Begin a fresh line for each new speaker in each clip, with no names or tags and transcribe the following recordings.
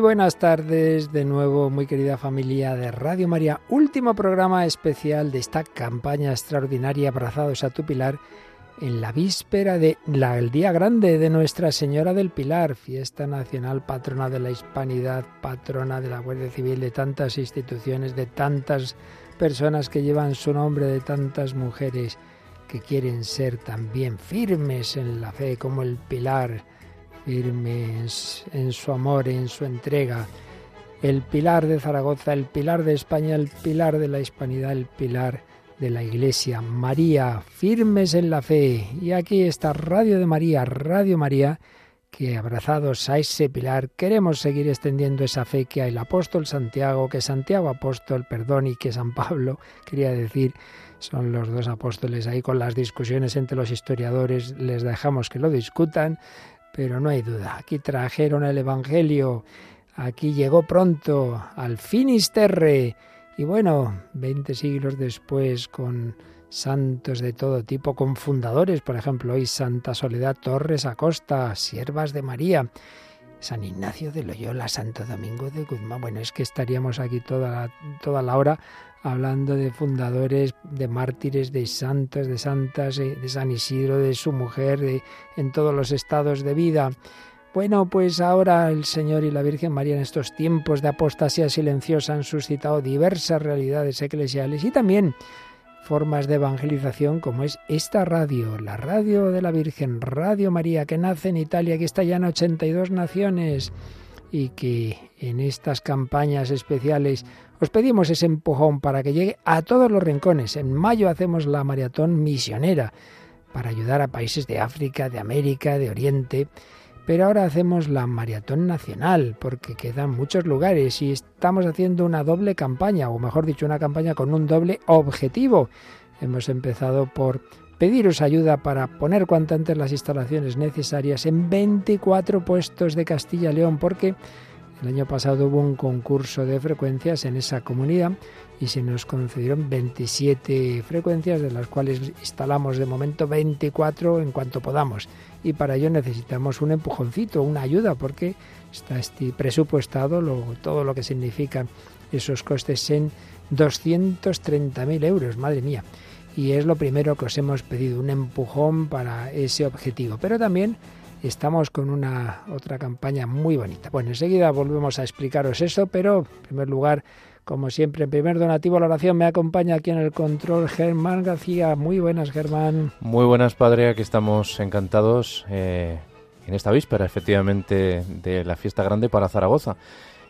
buenas tardes de nuevo, muy querida familia de Radio María. Último programa especial de esta campaña extraordinaria Abrazados a tu Pilar en la víspera del Día Grande de Nuestra Señora del Pilar, fiesta nacional, patrona de la hispanidad, patrona de la Guardia Civil, de tantas instituciones, de tantas personas que llevan su nombre, de tantas mujeres que quieren ser también firmes en la fe como el Pilar firmes en su amor, en su entrega. El pilar de Zaragoza, el pilar de España, el pilar de la hispanidad, el pilar de la Iglesia. María, firmes en la fe. Y aquí está Radio de María, Radio María, que abrazados a ese pilar queremos seguir extendiendo esa fe que el apóstol Santiago, que Santiago apóstol, perdón, y que San Pablo, quería decir, son los dos apóstoles ahí con las discusiones entre los historiadores, les dejamos que lo discutan, pero no hay duda, aquí trajeron el Evangelio, aquí llegó pronto al Finisterre. Y bueno, veinte siglos después, con santos de todo tipo, con fundadores, por ejemplo, hoy Santa Soledad Torres Acosta, siervas de María, San Ignacio de Loyola, Santo Domingo de Guzmán. Bueno, es que estaríamos aquí toda la, toda la hora hablando de fundadores, de mártires, de santos, de santas, eh, de San Isidro, de su mujer, de, en todos los estados de vida. Bueno, pues ahora el Señor y la Virgen María en estos tiempos de apostasía silenciosa han suscitado diversas realidades eclesiales y también formas de evangelización como es esta radio, la radio de la Virgen, Radio María, que nace en Italia, que está ya en 82 naciones y que en estas campañas especiales os pedimos ese empujón para que llegue a todos los rincones. En mayo hacemos la maratón misionera para ayudar a países de África, de América, de Oriente. Pero ahora hacemos la maratón nacional, porque quedan muchos lugares y estamos haciendo una doble campaña, o mejor dicho, una campaña con un doble objetivo. Hemos empezado por pediros ayuda para poner cuanto antes las instalaciones necesarias en 24 puestos de Castilla y León, porque el año pasado hubo un concurso de frecuencias en esa comunidad y se nos concedieron 27 frecuencias, de las cuales instalamos de momento 24 en cuanto podamos y para ello necesitamos un empujoncito, una ayuda, porque está este presupuestado lo, todo lo que significan esos costes en 230.000 euros, madre mía. Y es lo primero que os hemos pedido, un empujón para ese objetivo. Pero también estamos con una otra campaña muy bonita. Bueno, enseguida volvemos a explicaros eso, pero en primer lugar como siempre, en primer donativo, a la oración me acompaña aquí en el control Germán García. Muy buenas, Germán.
Muy buenas, Padre. Aquí estamos encantados eh, en esta víspera, efectivamente, de la fiesta grande para Zaragoza.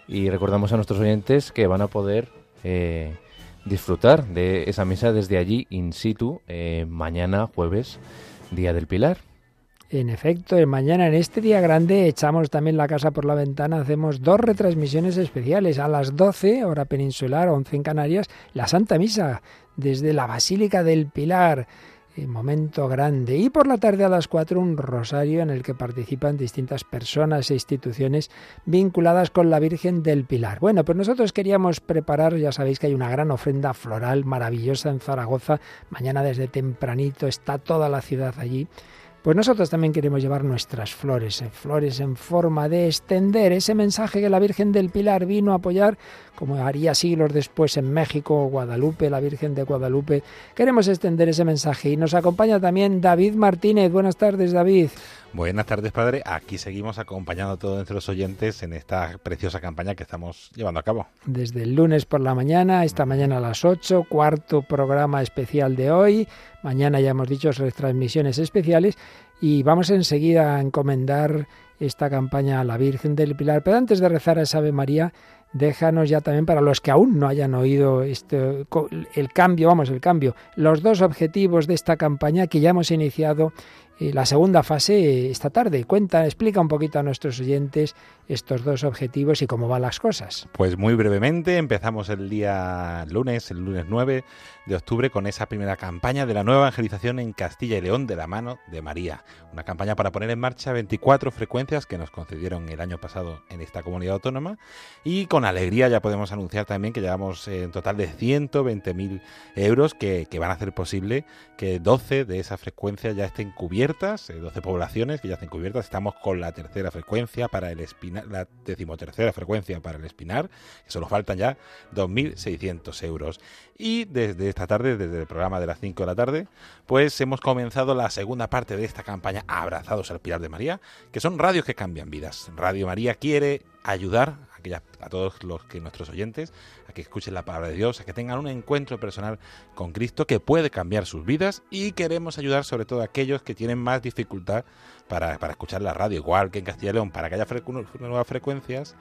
Y recordamos a nuestros oyentes que van a poder eh, disfrutar de esa misa desde allí, in situ, eh, mañana, jueves, Día del Pilar.
En efecto, mañana en este día grande echamos también la casa por la ventana, hacemos dos retransmisiones especiales a las 12, hora peninsular, 11 en Canarias, la Santa Misa desde la Basílica del Pilar eh, momento grande. Y por la tarde a las 4 un rosario en el que participan distintas personas e instituciones vinculadas con la Virgen del Pilar. Bueno, pues nosotros queríamos preparar, ya sabéis que hay una gran ofrenda floral maravillosa en Zaragoza. Mañana desde tempranito está toda la ciudad allí pues nosotros también queremos llevar nuestras flores, eh, flores en forma de extender ese mensaje que la Virgen del Pilar vino a apoyar, como haría siglos después en México, Guadalupe, la Virgen de Guadalupe. Queremos extender ese mensaje y nos acompaña también David Martínez. Buenas tardes, David.
Buenas tardes, padre. Aquí seguimos acompañando a todos nuestros oyentes en esta preciosa campaña que estamos llevando a cabo.
Desde el lunes por la mañana, esta mañana a las 8, cuarto programa especial de hoy. Mañana ya hemos dicho transmisiones especiales y vamos enseguida a encomendar esta campaña a la Virgen del Pilar. Pero antes de rezar a esa Ave María, déjanos ya también para los que aún no hayan oído este, el cambio, vamos, el cambio, los dos objetivos de esta campaña que ya hemos iniciado eh, la segunda fase eh, esta tarde. Cuenta, explica un poquito a nuestros oyentes estos dos objetivos y cómo van las cosas.
Pues muy brevemente, empezamos el día lunes, el lunes 9 de octubre, con esa primera campaña de la nueva evangelización en Castilla y León de la mano de María. Una campaña para poner en marcha 24 frecuencias que nos concedieron el año pasado en esta comunidad autónoma. Y con alegría ya podemos anunciar también que llevamos en total de 120.000 euros que, van a hacer posible que 12 de esas frecuencias ya estén cubiertas, 12 eh, poblaciones que ya estén cubiertas. Estamos con la tercera frecuencia para el espinal la decimotercera frecuencia para el espinar, que solo faltan ya 2.600 euros. Y desde esta tarde, desde el programa de las 5 de la tarde, pues hemos comenzado la segunda parte de esta campaña Abrazados al Pilar de María, que son radios que cambian vidas. Radio María quiere ayudar a todos los que nuestros oyentes, a que escuchen la palabra de Dios, a que tengan un encuentro personal con Cristo que puede cambiar sus vidas y queremos ayudar sobre todo a aquellos que tienen más dificultad para, escuchar la radio, igual que en Castilla y León, para que haya nuevas frecuencias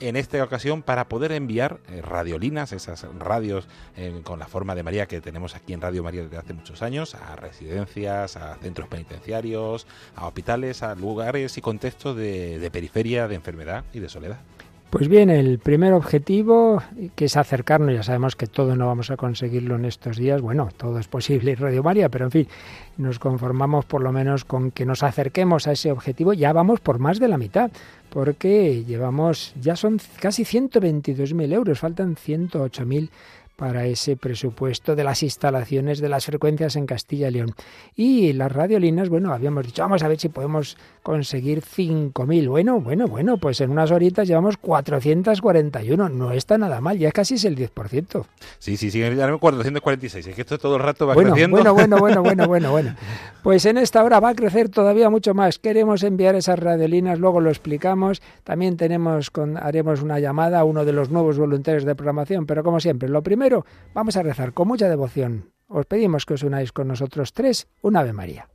en esta ocasión para poder enviar eh, radiolinas, esas radios eh, con la forma de María que tenemos aquí en Radio María desde hace muchos años, a residencias, a centros penitenciarios, a hospitales, a lugares y contextos de periferia, de enfermedad y de soledad.
Pues bien, el primer objetivo que es acercarnos, ya sabemos que todo no vamos a conseguirlo en estos días, bueno, todo es posible en Radio María, pero en fin, nos conformamos por lo menos con que nos acerquemos a ese objetivo, ya vamos por más de la mitad, porque llevamos, ya son casi 122.000 euros, faltan 108.000 para ese presupuesto de las instalaciones de las frecuencias en Castilla y León. Y las radiolinas, bueno, habíamos dicho, vamos a ver si podemos conseguir 5.000. Bueno, bueno, bueno, pues en unas horitas llevamos 441. No está nada mal, ya casi es el
10%. Sí, sí, sí, 446. Es que esto todo el rato
va bueno, creciendo. Bueno, bueno, bueno, bueno, bueno, bueno. Pues en esta hora va a crecer todavía mucho más. Queremos enviar esas radiolinas, luego lo explicamos. También tenemos con, haremos una llamada a uno de los nuevos voluntarios de programación, pero como siempre, lo primero vamos a rezar con mucha devoción. Os pedimos que os unáis con nosotros tres, un Ave María.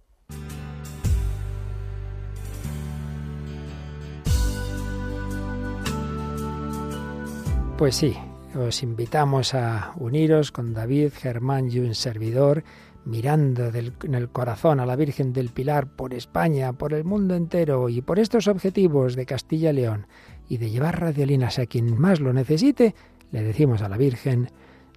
Pues sí, os invitamos a uniros con David, Germán y un servidor, mirando en el corazón a la Virgen del Pilar por España, por el mundo entero y por estos objetivos de Castilla y León y de llevar radiolinas a quien más lo necesite, le decimos a la Virgen,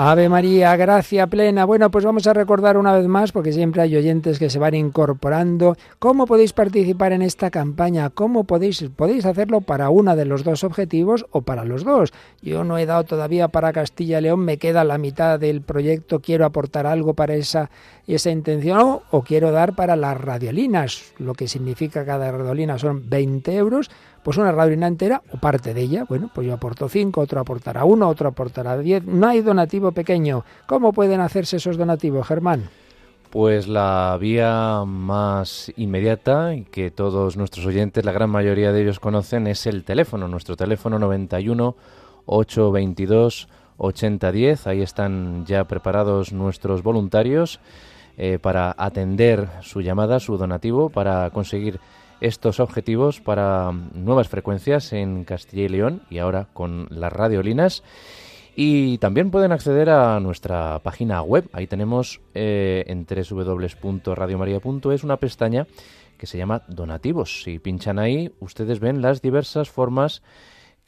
Ave María, gracia plena. Bueno, pues vamos a recordar una vez más, porque siempre hay oyentes que se van incorporando, cómo podéis participar en esta campaña, cómo podéis, podéis hacerlo para uno de los dos objetivos o para los dos. Yo no he dado todavía para Castilla y León, me queda la mitad del proyecto, quiero aportar algo para esa, esa intención o, o quiero dar para las radiolinas, lo que significa cada radiolina son 20 euros pues una radurina entera o parte de ella. Bueno, pues yo aporto 5, otro aportará 1, otro aportará 10. No hay donativo pequeño. ¿Cómo pueden hacerse esos donativos, Germán?
Pues la vía más inmediata y que todos nuestros oyentes, la gran mayoría de ellos conocen, es el teléfono, nuestro teléfono 91 822 8010. Ahí están ya preparados nuestros voluntarios eh, para atender su llamada, su donativo, para conseguir estos objetivos para nuevas frecuencias en Castilla y León y ahora con las radiolinas. Y también pueden acceder a nuestra página web. Ahí tenemos eh, en www.radiomaria.es una pestaña que se llama Donativos. Si pinchan ahí, ustedes ven las diversas formas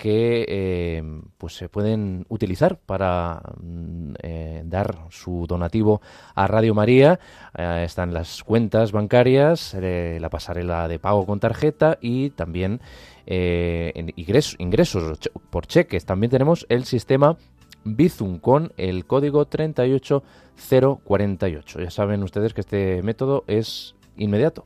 que eh, pues se pueden utilizar para mm, eh, dar su donativo a Radio María. Eh, están las cuentas bancarias, la pasarela de pago con tarjeta y también ingresos, ingresos por cheques. También tenemos el sistema Bizum con el código 38048. Ya saben ustedes que este método es inmediato.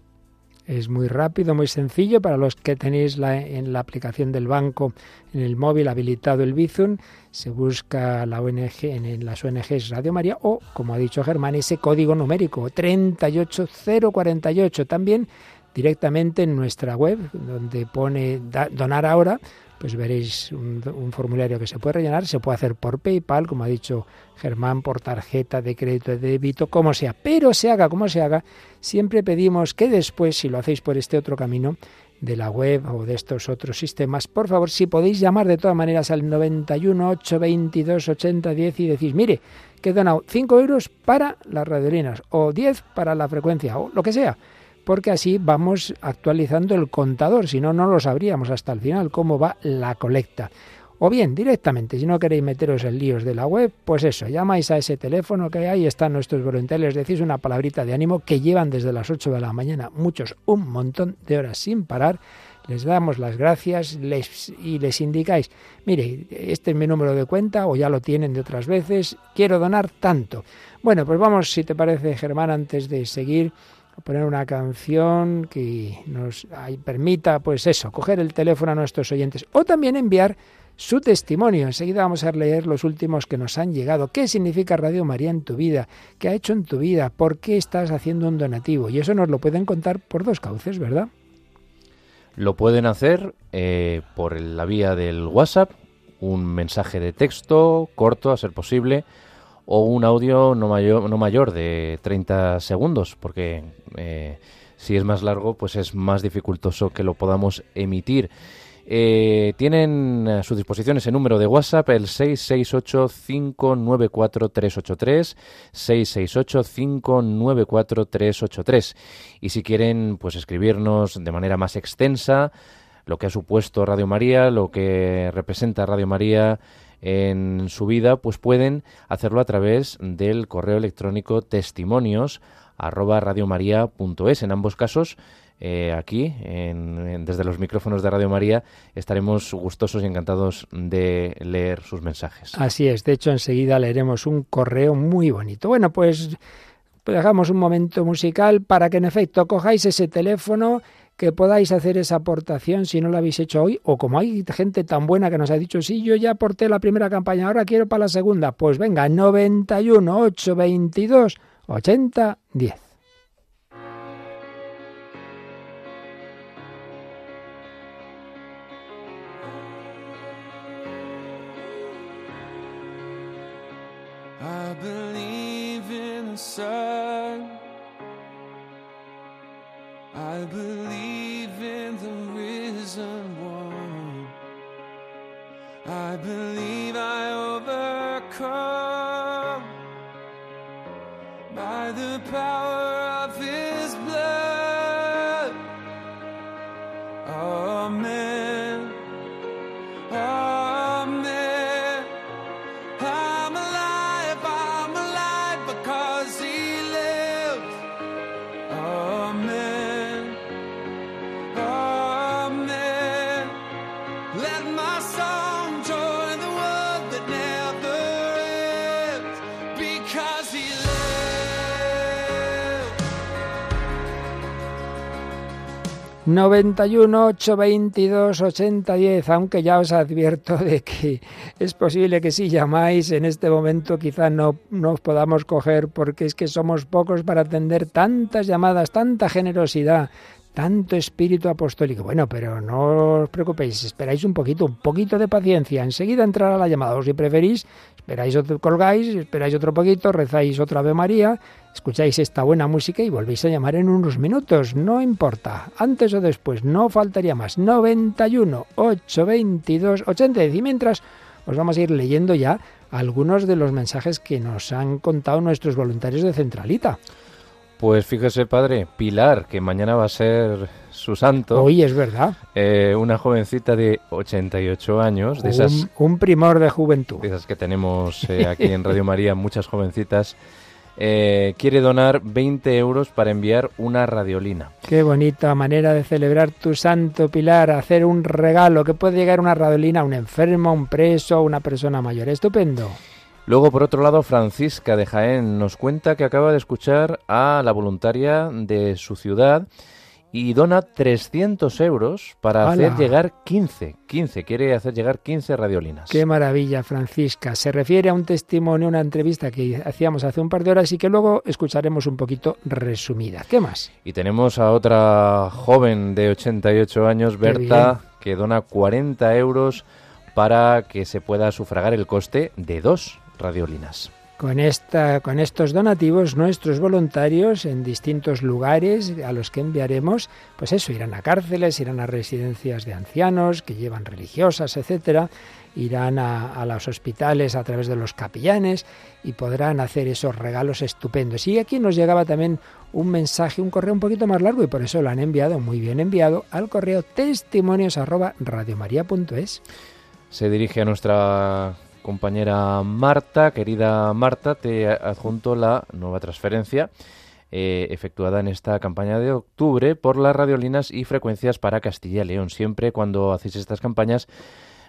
Es muy rápido, muy sencillo para los que tenéis la, en la aplicación del banco en el móvil habilitado el Bizum. Se busca la ONG, en las ONGs Radio María o, como ha dicho Germán, ese código numérico 38048. También directamente en nuestra web, donde pone donar ahora pues veréis un, formulario que se puede rellenar, se puede hacer por PayPal, como ha dicho Germán, por tarjeta de crédito, de débito, como sea. Pero se haga como se haga, siempre pedimos que después, si lo hacéis por este otro camino de la web o de estos otros sistemas, por favor, si podéis llamar de todas maneras al 91 822 8010 y decís, mire, que he donado 5 euros para las radiolinas o 10 para la frecuencia o lo que sea porque así vamos actualizando el contador, si no, no lo sabríamos hasta el final cómo va la colecta. O bien, directamente, si no queréis meteros en líos de la web, pues eso, llamáis a ese teléfono que ahí están nuestros voluntarios, decís una palabrita de ánimo que llevan desde las 8 de la mañana, muchos, un montón de horas sin parar. Les damos las gracias y les indicáis, mire, este es mi número de cuenta o ya lo tienen de otras veces, quiero donar tanto. Bueno, pues vamos, si te parece, Germán, antes de seguir poner una canción que nos permita, pues eso, coger el teléfono a nuestros oyentes o también enviar su testimonio. Enseguida vamos a leer los últimos que nos han llegado. ¿Qué significa Radio María en tu vida? ¿Qué ha hecho en tu vida? ¿Por qué estás haciendo un donativo? Y eso nos lo pueden contar por dos cauces, ¿verdad?
Lo pueden hacer eh, por la vía del WhatsApp, un mensaje de texto corto a ser posible, o un audio no mayor, no mayor de 30 segundos, porque eh, si es más largo, pues es más dificultoso que lo podamos emitir. Eh, tienen a eh, su disposición ese número de WhatsApp, el 668-594-383, 668 383 Y si quieren, pues escribirnos de manera más extensa lo que ha supuesto Radio María, lo que representa Radio María en su vida, pues pueden hacerlo a través del correo electrónico testimonios arroba radiomaria.es. En ambos casos, eh, aquí, desde los micrófonos de Radio María, estaremos gustosos y encantados de leer sus mensajes.
Así es, de hecho, enseguida leeremos un correo muy bonito. Bueno, pues dejamos pues un momento musical para que en efecto cojáis ese teléfono que podáis hacer esa aportación si no la habéis hecho hoy, o como hay gente tan buena que nos ha dicho, sí, yo ya aporté la primera campaña, ahora quiero para la segunda, pues venga, 91, 822 80, 10. I believe in the risen one. I believe I overcome. 91 822 diez aunque ya os advierto de que es posible que si llamáis en este momento quizá no nos podamos coger porque es que somos pocos para atender tantas llamadas, tanta generosidad, tanto espíritu apostólico. Bueno, pero no os preocupéis, esperáis un poquito, un poquito de paciencia, enseguida entrará la llamada, o si preferís, esperáis otro, colgáis, esperáis otro poquito, rezáis otra vez María, Escucháis esta buena música y volvéis a llamar en unos minutos, no importa, antes o después, no faltaría más. 91 822 80 y mientras os vamos a ir leyendo ya algunos de los mensajes que nos han contado nuestros voluntarios de Centralita.
Pues fíjese, padre, Pilar, que mañana va a ser su santo.
Hoy es verdad.
Eh, una jovencita de 88 años, de esas.
Un, primor de juventud.
esas que tenemos eh, aquí en Radio María, muchas jovencitas eh, quiere donar 20 euros para enviar una radiolina.
Qué bonita manera de celebrar tu santo pilar, hacer un regalo que puede llegar una radiolina a un enfermo, a un preso, a una persona mayor. Estupendo.
Luego, por otro lado, Francisca de Jaén nos cuenta que acaba de escuchar a la voluntaria de su ciudad y dona 300 euros para hacer llegar 15, 15, quiere hacer llegar 15 radiolinas.
Qué maravilla, Francisca. Se refiere a un testimonio, una entrevista que hacíamos hace un par de horas y que luego escucharemos un poquito resumida. ¿Qué más?
Y tenemos a otra joven de 88 años, Berta, que dona 40 euros para que se pueda sufragar el coste de dos radiolinas.
Con, esta, con estos donativos, nuestros voluntarios en distintos lugares a los que enviaremos, pues eso, irán a cárceles, irán a residencias de ancianos que llevan religiosas, etcétera, irán a, los hospitales a través de los capellanes y podrán hacer esos regalos estupendos. Y aquí nos llegaba también un mensaje, un correo un poquito más largo y por eso lo han enviado, muy bien enviado, al correo testimonios
Se dirige a nuestra compañera Marta. Querida Marta, te adjunto la nueva transferencia eh, efectuada en esta campaña de octubre por las radiolinas y frecuencias para Castilla y León. Siempre cuando hacéis estas campañas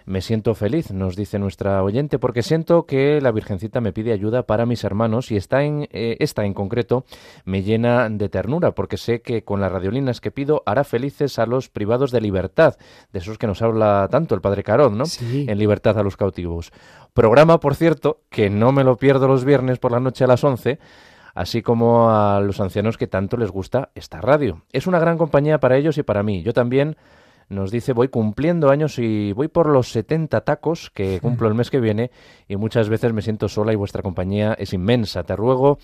me siento feliz, nos dice nuestra oyente, porque siento que la Virgencita me pide ayuda para mis hermanos y está en, eh, esta en concreto me llena de ternura, porque sé que con las radiolinas que pido hará felices a los privados de libertad, de esos que nos habla tanto el Padre Carón, ¿no? En libertad a los cautivos. Programa, por cierto, que no me lo pierdo los viernes por la noche a las 11 así como a los ancianos que tanto les gusta esta radio. Es una gran compañía para ellos y para mí. Yo también nos dice voy cumpliendo años y voy por los 70 tacos que cumplo el mes que viene y muchas veces me siento sola y vuestra compañía es inmensa. Te ruego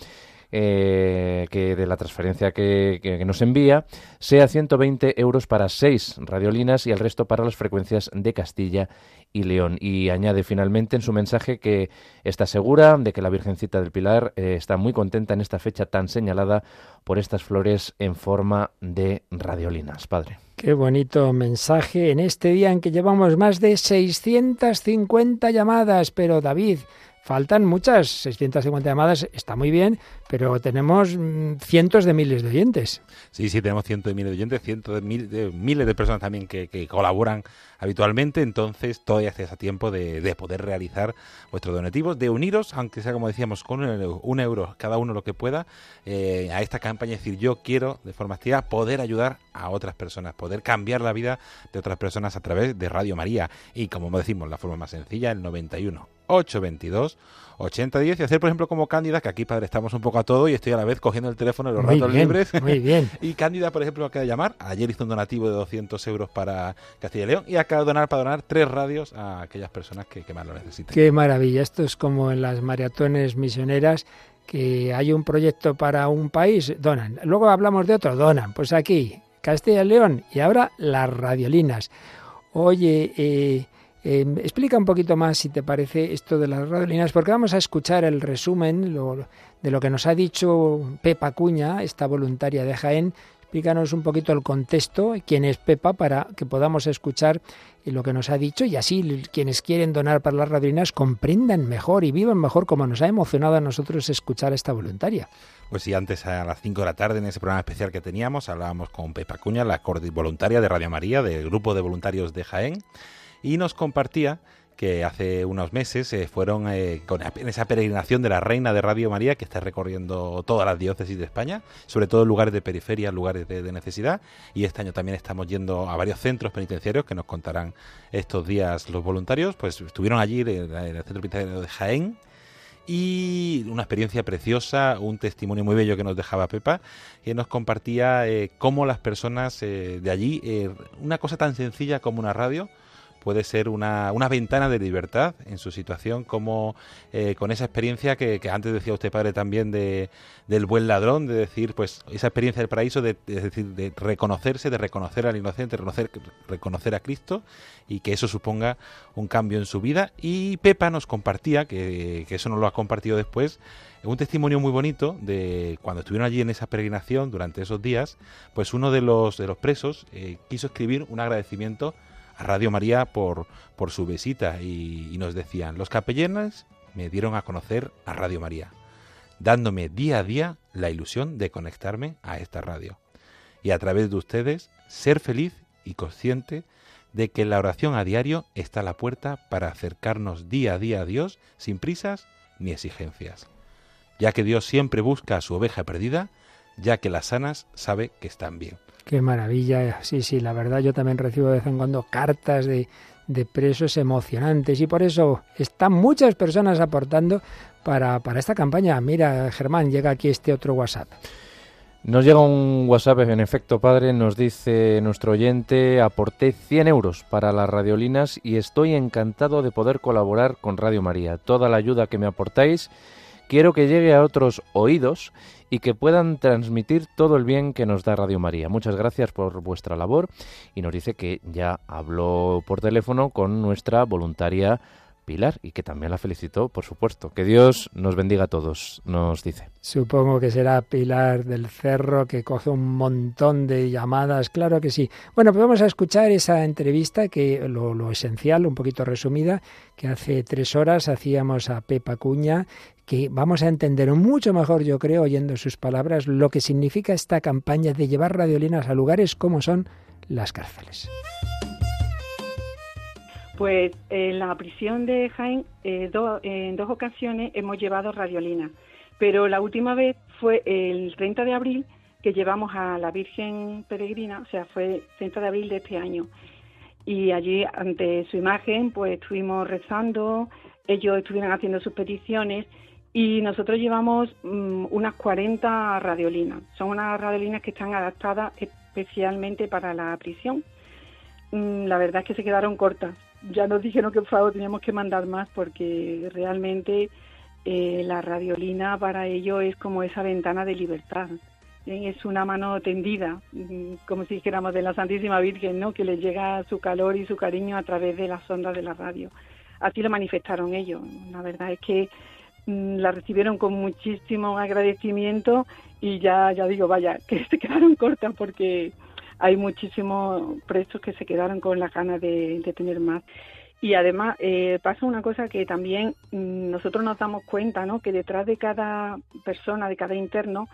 eh, que de la transferencia que, nos envía sea 120 euros para seis radiolinas y el resto para las frecuencias de Castilla y León. Y añade finalmente en su mensaje que está segura de que la Virgencita del Pilar eh, está muy contenta en esta fecha tan señalada por estas flores en forma de radiolinas, padre.
Qué bonito mensaje en este día en que llevamos más de 650 llamadas, pero David, faltan muchas, 650 llamadas está muy bien, pero tenemos mm, cientos de miles de oyentes.
Sí, sí, tenemos cientos de miles de oyentes, cientos de, de miles de personas también que, colaboran habitualmente, entonces todavía hace a tiempo de, poder realizar vuestros donativos, de uniros, aunque sea como decíamos, con un, euro, cada uno lo que pueda, eh, a esta campaña, decir, yo quiero de forma activa poder ayudar a otras personas, poder cambiar la vida de otras personas a través de Radio María y como decimos, la forma más sencilla, el 91 822 8010 y hacer, por ejemplo, como Cándida, que aquí, padre, estamos un poco a todo y estoy a la vez cogiendo el teléfono en los ratos libres. Muy bien. y Cándida, por ejemplo, acaba de llamar. Ayer hizo un donativo de 200 euros para Castilla y León y acaba de donar para donar tres radios a aquellas personas que, más lo necesitan
Qué maravilla. Esto es como en las maratones misioneras que hay un proyecto para un país, donan. Luego hablamos de otro, donan. Pues aquí, Castilla y León y ahora las radiolinas. Oye, eh, Em, explica un poquito más, si te parece, esto de las radolinas, porque vamos a escuchar el resumen de lo que nos ha dicho Pepa Cuña, esta voluntaria de Jaén. Explícanos un poquito el contexto, quién es Pepa, para que podamos escuchar lo que nos ha dicho y así quienes quieren donar para las radolinas comprendan mejor y vivan mejor, como nos ha emocionado a nosotros escuchar a esta voluntaria.
Pues sí, antes a las 5 de la tarde en ese programa especial que teníamos hablábamos con Pepa Cuña, la voluntaria de Radio María, del grupo de voluntarios de Jaén y nos compartía que hace unos meses eh, fueron eh, con esa peregrinación de la Reina de Radio María que está recorriendo todas las diócesis de España, sobre todo lugares de periferia, lugares de, necesidad. Y este año también estamos yendo a varios centros penitenciarios que nos contarán estos días los voluntarios. Pues estuvieron allí en el centro penitenciario de Jaén, y una experiencia preciosa, un testimonio muy bello que nos dejaba Pepa, que nos compartía eh, cómo las personas de allí, una cosa tan sencilla como una radio, puede ser una, ventana de libertad en su situación, como eh, con esa experiencia que, antes decía usted, padre, también de, del buen ladrón, de decir, pues esa experiencia del paraíso, de, decir, de reconocerse, de reconocer al inocente, reconocer, reconocer a Cristo y que eso suponga un cambio en su vida. Y Pepa nos compartía, que, que eso nos lo ha compartido después, un testimonio muy bonito de cuando estuvieron allí en esa peregrinación durante esos días, pues uno de los, de los presos eh, quiso escribir un agradecimiento a Radio María por, su visita y, nos decían, los capellanes me dieron a conocer a Radio María, dándome día a día la ilusión de conectarme a esta radio y a través de ustedes ser feliz y consciente de que la oración a diario está a la puerta para acercarnos día a día a Dios sin prisas ni exigencias, ya que Dios siempre busca a su oveja perdida, ya que las sanas sabe que están bien.
Qué maravilla. Sí, sí, la verdad yo también recibo de vez en cuando cartas de, presos emocionantes y por eso están muchas personas aportando para, para esta campaña. Mira, Germán, llega aquí este otro WhatsApp.
Nos llega un WhatsApp, en efecto, padre, nos dice nuestro oyente, aporté 100 euros para las radiolinas y estoy encantado de poder colaborar con Radio María. Toda la ayuda que me aportáis, quiero que llegue a otros oídos y que puedan transmitir todo el bien que nos da Radio María. Muchas gracias por vuestra labor y nos dice que ya habló por teléfono con nuestra voluntaria Pilar y que también la felicitó, por supuesto. Que Dios nos bendiga a todos, nos dice.
Supongo que será Pilar del Cerro que coge un montón de llamadas, claro que sí. Bueno, pues vamos a escuchar esa entrevista que lo, lo esencial, un poquito resumida, que hace tres horas hacíamos a Pepa Cuña, que vamos a entender mucho mejor, yo creo, oyendo sus palabras, lo que significa esta campaña de llevar radiolinas a lugares como son las cárceles.
Pues en la prisión de Jaén, eh, en dos ocasiones hemos llevado radiolinas, pero la última vez fue el 30 de abril que llevamos a la Virgen Peregrina, o sea, fue el 30 de abril de este año. Y allí, ante su imagen, pues estuvimos rezando, ellos estuvieron haciendo sus peticiones y nosotros llevamos mm, unas 40 radiolinas. Son unas radiolinas que están adaptadas especialmente para la prisión. Mm, la verdad es que se quedaron cortas. Ya nos dijeron que por favor teníamos que mandar más porque realmente eh, la radiolina para ellos es como esa ventana de libertad. Eh, es una mano tendida, mm, como si dijéramos de la Santísima Virgen, ¿no? que les llega su calor y su cariño a través de las ondas de la radio. Así lo manifestaron ellos. La verdad es que Mm, la recibieron con muchísimo agradecimiento y ya, ya digo, vaya, que se quedaron cortas porque hay muchísimos presos que se quedaron con las ganas de, tener más. Y además eh, pasa una cosa que también mm, nosotros nos damos cuenta, ¿no? Que detrás de cada persona, de cada interno,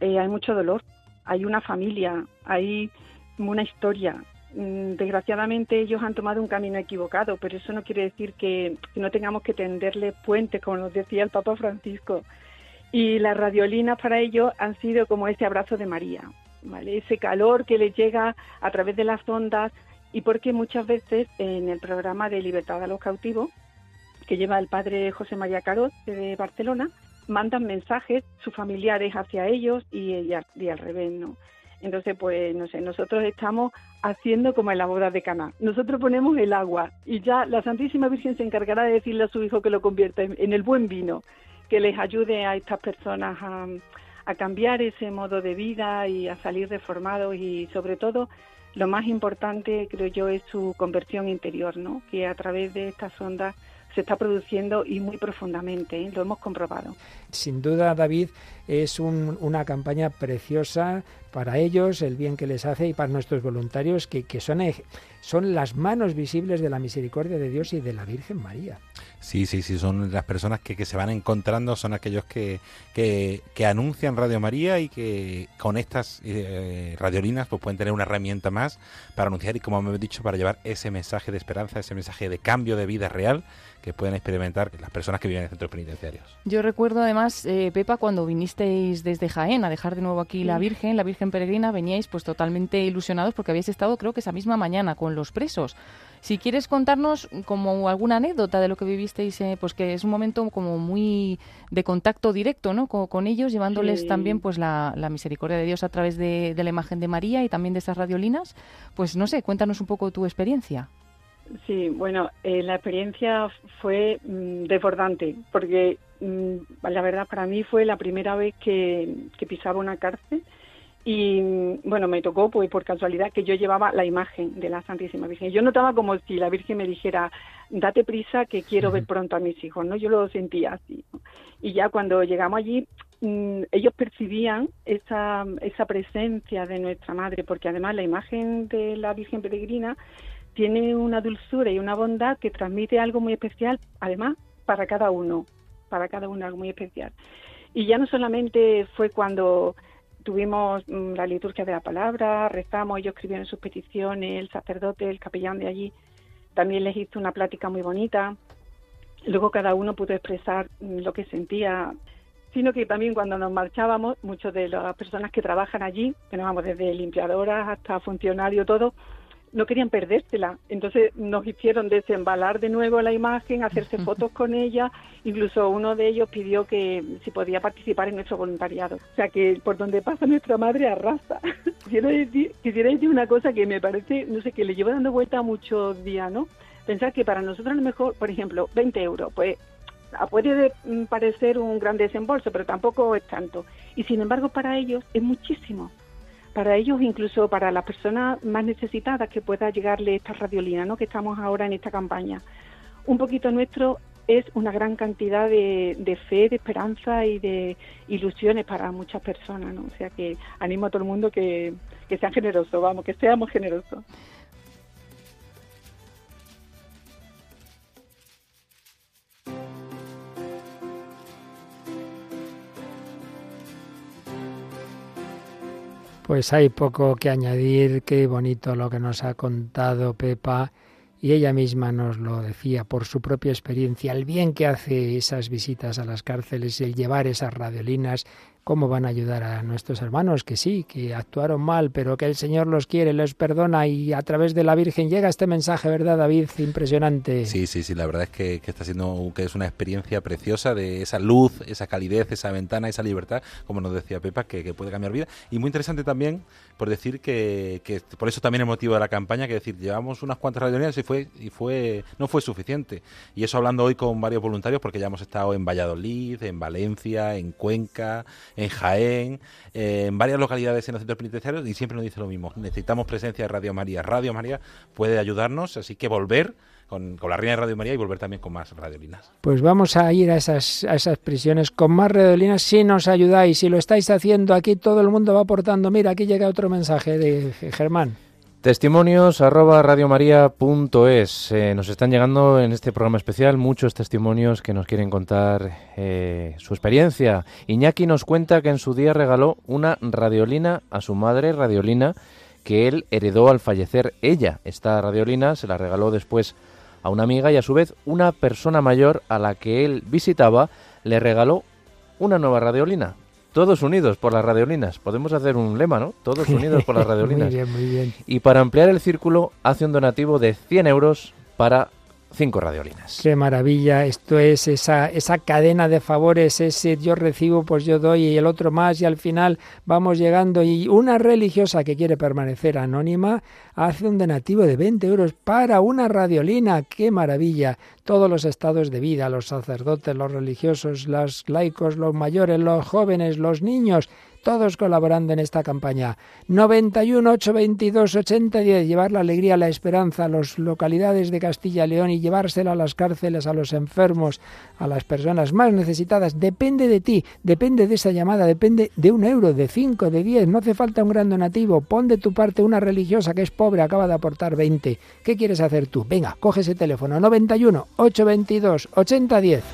eh, hay mucho dolor, hay una familia, hay una historia, Mm, desgraciadamente ellos han tomado un camino equivocado, pero eso no quiere decir que, no tengamos que tenderle puentes, como nos decía el Papa Francisco. Y las radiolinas para ellos han sido como ese abrazo de María, ¿vale? ese calor que les llega a través de las ondas y porque muchas veces en el programa de Libertad a los Cautivos, que lleva el padre José María Caro de Barcelona, mandan mensajes sus familiares hacia ellos y, y, y al revés. ¿no? Entonces, pues, no sé, nosotros estamos haciendo como en la boda de Caná. Nosotros ponemos el agua y ya la Santísima Virgen se encargará de decirle a su hijo que lo convierta en, el buen vino, que les ayude a estas personas a, cambiar ese modo de vida y a salir reformados y sobre todo lo más importante creo yo es su conversión interior, ¿no? Que a través de estas ondas se está produciendo y muy profundamente, ¿eh? lo hemos comprobado.
Sin duda, David, es una campaña preciosa para ellos, el bien que les hace y para nuestros voluntarios, que, que son, son las manos visibles de la misericordia de Dios y de la Virgen María.
Sí, sí, sí, son las personas que, se van encontrando, son aquellos que, anuncian Radio María y que con estas eh, radiolinas pues pueden tener una herramienta más para anunciar y como me hemos dicho, para llevar ese mensaje de esperanza, ese mensaje de cambio de vida real que pueden experimentar las personas que viven en centros penitenciarios.
Yo recuerdo además, eh, Pepa, cuando viniste vinisteis desde Jaén a dejar de nuevo aquí la Virgen, la Virgen Peregrina, veníais pues totalmente ilusionados porque habéis estado creo que esa misma mañana con los presos. Si quieres contarnos como alguna anécdota de lo que vivisteis, eh, pues que es un momento como muy de contacto directo, Con, ellos, llevándoles también pues la, misericordia de Dios a través de, de, la imagen de María y también de esas radiolinas. Pues no sé, cuéntanos un poco tu experiencia.
Sí, bueno, eh, la experiencia fue mm, desbordante, porque mm, la verdad para mí fue la primera vez que, pisaba una cárcel y mm, bueno, me tocó pues por casualidad que yo llevaba la imagen de la Santísima Virgen. Yo notaba como si la Virgen me dijera, date prisa que quiero ver pronto a mis hijos, ¿no? Yo lo sentía así. Y ya cuando llegamos allí, ellos percibían esa, esa presencia de nuestra madre, porque además la imagen de la Virgen Peregrina tiene una dulzura y una bondad que transmite algo muy especial, además, para cada uno, para cada uno algo muy especial. Y ya no solamente fue cuando tuvimos mm, la liturgia de la palabra, rezamos, ellos escribieron sus peticiones, el sacerdote, el capellán de allí, también les hizo una plática muy bonita. Luego cada uno pudo expresar mm, lo que sentía, sino que también cuando nos marchábamos, muchas de las personas que trabajan allí, que nos vamos desde limpiadoras hasta funcionarios, todo, no querían perdérsela. Entonces nos hicieron desembalar de nuevo la imagen, hacerse fotos con ella. Incluso uno de ellos pidió que si podía participar en nuestro voluntariado. O sea que por donde pasa nuestra madre arrasa. quisiera, decir, quisiera decir una cosa que me parece, no sé, que le llevo dando vuelta muchos días, ¿no? Pensar que para nosotros a lo mejor, por ejemplo, 20 euros, pues ah, puede mm, parecer un gran desembolso, pero tampoco es tanto. Y sin embargo para ellos es muchísimo para ellos, incluso para las personas más necesitadas que pueda llegarle esta radiolina, ¿no? que estamos ahora en esta campaña. Un poquito nuestro es una gran cantidad de, fe, de esperanza y de ilusiones para muchas personas. ¿no? O sea que animo a todo el mundo que, que sean generosos, vamos, que seamos generosos.
Pues hay poco que añadir, qué bonito lo que nos ha contado Pepa. Y ella misma nos lo decía por su propia experiencia, el bien que hace esas visitas a las cárceles, el llevar esas radiolinas, ¿Cómo van a ayudar a nuestros hermanos que sí, que actuaron mal, pero que el Señor los quiere, les perdona y a través de la Virgen llega este mensaje, ¿verdad, David? Impresionante.
Sí, sí, sí, la verdad es que, está siendo que es una experiencia preciosa de esa luz, esa calidez, esa ventana, esa libertad, como nos decía Pepa, que, que puede cambiar vida. Y muy interesante también por decir que, que, por eso también el motivo de la campaña, que decir, llevamos unas cuantas reuniones y fue, y fue, no fue suficiente. Y eso hablando hoy con varios voluntarios, porque ya hemos estado en Valladolid, en Valencia, en Cuenca, en Jaén, eh, en varias localidades en los centros penitenciarios, y siempre nos dice lo mismo. Necesitamos presencia de Radio María. Radio María puede ayudarnos, así que volver con, la Reina de Radio María y volver también con más radiolinas.
Pues vamos a ir a esas, a esas prisiones con más radiolinas si nos ayudáis. Si lo estáis haciendo aquí, todo el mundo va aportando. Mira, aquí llega otro mensaje de Germán.
Testimonios arroba radiomaria.es. Eh, nos están llegando en este programa especial muchos testimonios que nos quieren contar eh, su experiencia. Iñaki nos cuenta que en su día regaló una radiolina a su madre, radiolina, que él heredó al fallecer ella. Esta radiolina se la regaló después a una amiga y a su vez una persona mayor a la que él visitaba le regaló una nueva radiolina. Todos unidos por las radiolinas. Podemos hacer un lema, ¿no? Todos unidos por las radiolinas. muy bien, muy bien. Y para ampliar el círculo hace un donativo de 100 euros para cinco radiolinas.
Qué maravilla, esto es esa, esa cadena de favores, ese yo recibo, pues yo doy y el otro más y al final vamos llegando y una religiosa que quiere permanecer anónima hace un donativo de 20 euros para una radiolina, qué maravilla. Todos los estados de vida, los sacerdotes, los religiosos, los laicos, los mayores, los jóvenes, los niños, todos colaborando en esta campaña. 91 822 8010, llevar la alegría, la esperanza a las localidades de Castilla y León y llevársela a las cárceles, a los enfermos, a las personas más necesitadas. Depende de ti, depende de esa llamada, depende de un euro, de cinco, de diez. No hace falta un gran donativo. Pon de tu parte una religiosa que es pobre, acaba de aportar 20. ¿Qué quieres hacer tú? Venga, coge ese teléfono 91 822 8010.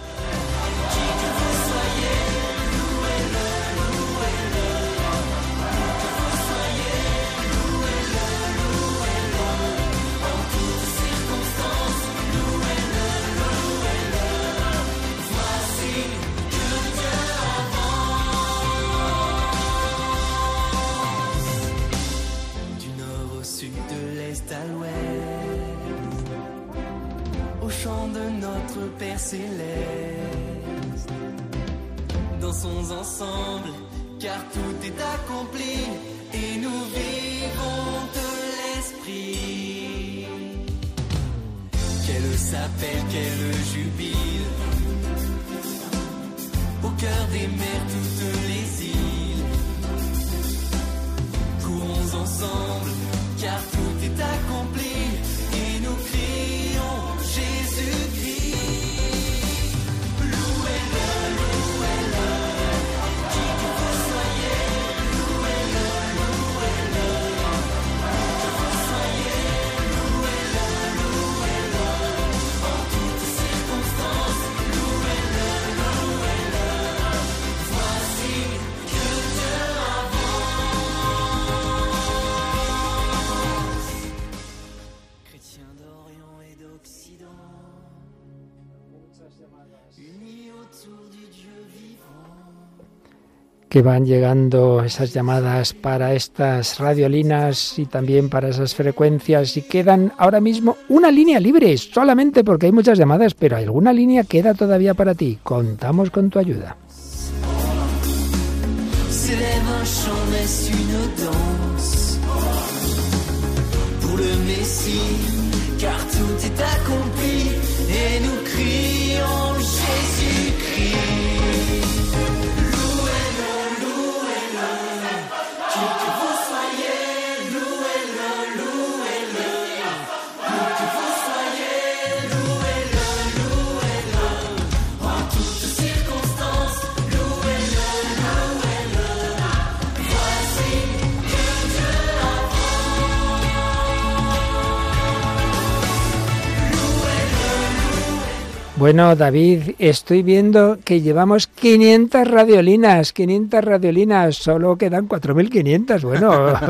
que van llegando esas llamadas para estas radiolinas y también para esas frecuencias y quedan ahora mismo una línea libre, solamente porque hay muchas llamadas, pero alguna línea queda todavía para ti. Contamos con tu ayuda. Bueno, David, estoy viendo que llevamos 500 radiolinas, 500 radiolinas, solo quedan 4.500. Bueno,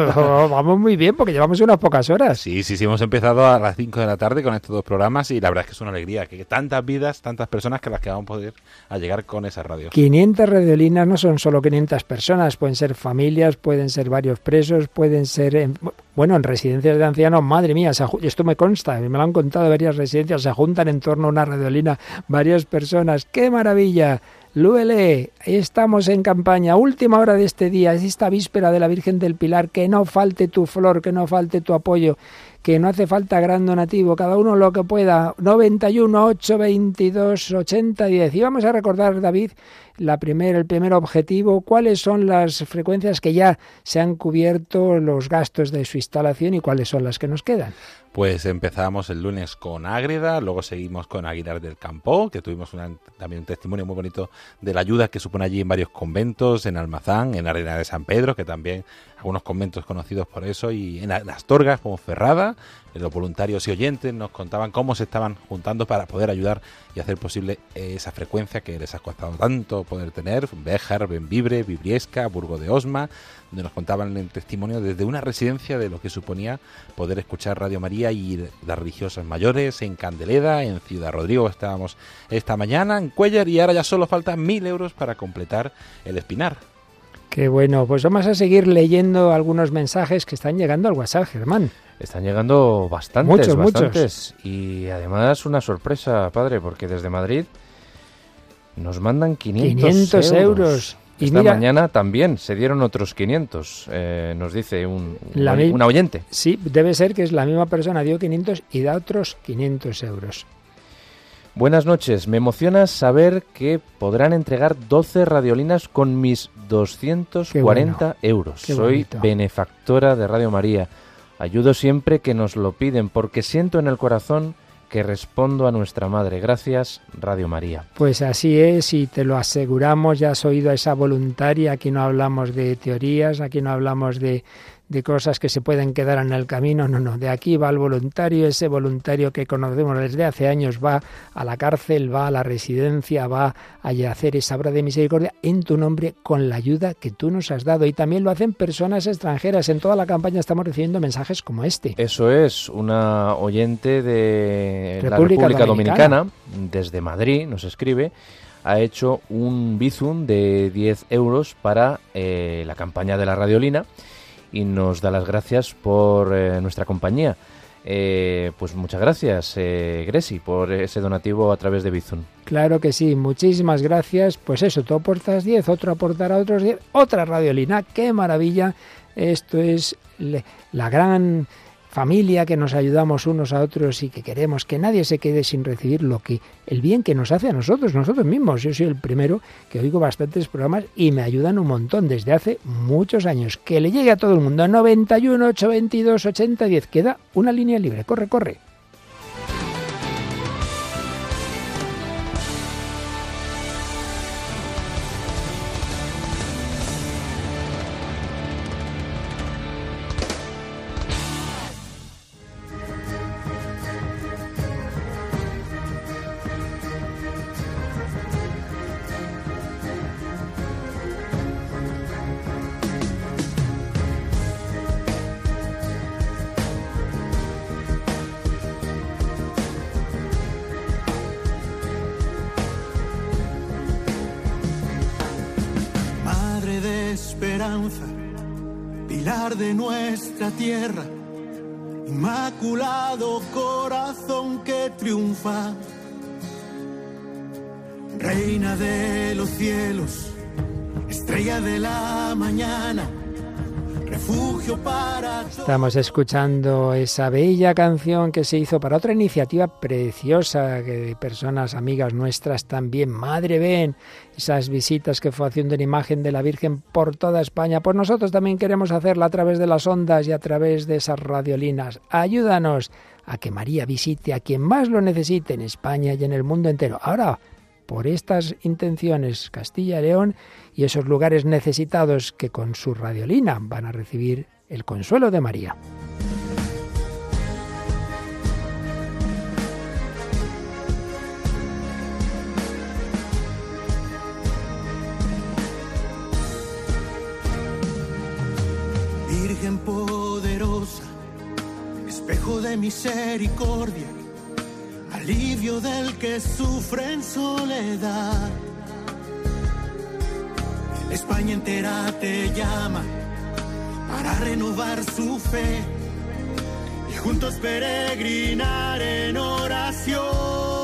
vamos muy bien porque llevamos unas pocas horas.
Sí, sí, sí, hemos empezado a las 5 de la tarde con estos dos programas y la verdad es que es una alegría, que tantas vidas, tantas personas que las que vamos a poder a llegar con esa radio.
500 radiolinas no son solo 500 personas, pueden ser familias, pueden ser varios presos, pueden ser... bueno, en residencias de ancianos, madre mía, esto me consta, me lo han contado varias residencias, se juntan en torno a una radiolina varias personas. ¡Qué maravilla! Luele, estamos en campaña, última hora de este día, es esta víspera de la Virgen del Pilar, que no falte tu flor, que no falte tu apoyo, que no hace falta gran donativo, cada uno lo que pueda, 91, 8, 22, 80, diez Y vamos a recordar, David, la primera, el primer objetivo, cuáles son las frecuencias que ya se han cubierto los gastos de su instalación y cuáles son las que nos quedan.
Pues empezamos el lunes con Ágreda, luego seguimos con Aguilar del Campo, que tuvimos también un testimonio muy bonito de la ayuda que supone allí en varios conventos, en Almazán, en Arena de San Pedro, que también algunos conventos conocidos por eso, y en torgas como Ferrada, los voluntarios y oyentes nos contaban cómo se estaban juntando para poder ayudar y hacer posible esa frecuencia que les ha costado tanto poder tener, Béjar, Benvibre, Vibriesca, Burgo de Osma, donde nos contaban el testimonio desde una residencia de lo que suponía poder escuchar Radio María y las religiosas mayores en Candeleda, en Ciudad Rodrigo estábamos esta mañana, en Cuellar, y ahora ya solo faltan mil euros para completar el espinar.
Qué bueno, pues vamos a seguir leyendo algunos mensajes que están llegando al WhatsApp, Germán.
Están llegando bastantes, muchos, Muchos. Y además una sorpresa, padre, porque desde Madrid nos mandan 500, euros. Y Esta mañana también se dieron otros 500, eh, nos dice un, oyente.
Sí, debe ser que es la misma persona, dio 500 y da otros 500 euros.
Buenas noches, me emociona saber que podrán entregar 12 radiolinas con mis 240 euros. Soy benefactora de Radio María. Ayudo siempre que nos lo piden porque siento en el corazón que respondo a nuestra Madre. Gracias, Radio María.
Pues así es, y te lo aseguramos, ya has oído a esa voluntaria, aquí no hablamos de teorías, aquí no hablamos de de cosas que se pueden quedar en el camino, no, no, de aquí va el voluntario, ese voluntario que conocemos desde hace años va a la cárcel, va a la residencia, va a hacer esa obra de misericordia en tu nombre con la ayuda que tú nos has dado. Y también lo hacen personas extranjeras. En toda la campaña estamos recibiendo mensajes como este.
Eso es, una oyente de República la República Dominicana, desde Madrid, nos escribe ha hecho un bizum de 10 euros para eh, la campaña de la radiolina y nos da las gracias por eh, nuestra compañía. Eh, pues muchas gracias, eh, Gresi, por ese donativo a través de Bizun.
Claro que sí, muchísimas gracias. Pues eso, tú aportas 10, otro aportará otros 10, otra radiolina, qué maravilla. Esto es la gran familia, que nos ayudamos unos a otros y que queremos que nadie se quede sin recibir lo que el bien que nos hace a nosotros, nosotros mismos. Yo soy el primero que oigo bastantes programas y me ayudan un montón desde hace muchos años. Que le llegue a todo el mundo 91 822 80 10. Queda una línea libre. Corre, corre. de nuestra tierra, inmaculado corazón que triunfa, reina de los cielos, estrella de la mañana Estamos escuchando esa bella canción que se hizo para otra iniciativa preciosa de personas amigas nuestras también. Madre ven, esas visitas que fue haciendo la imagen de la Virgen por toda España. Pues nosotros también queremos hacerla a través de las ondas y a través de esas radiolinas. Ayúdanos a que María visite a quien más lo necesite en España y en el mundo entero. Ahora, por estas intenciones Castilla y León y esos lugares necesitados que con su radiolina van a recibir el consuelo de María.
Virgen poderosa, espejo de misericordia, alivio del que sufre en soledad. España entera te llama para renovar su fe y juntos peregrinar en oración.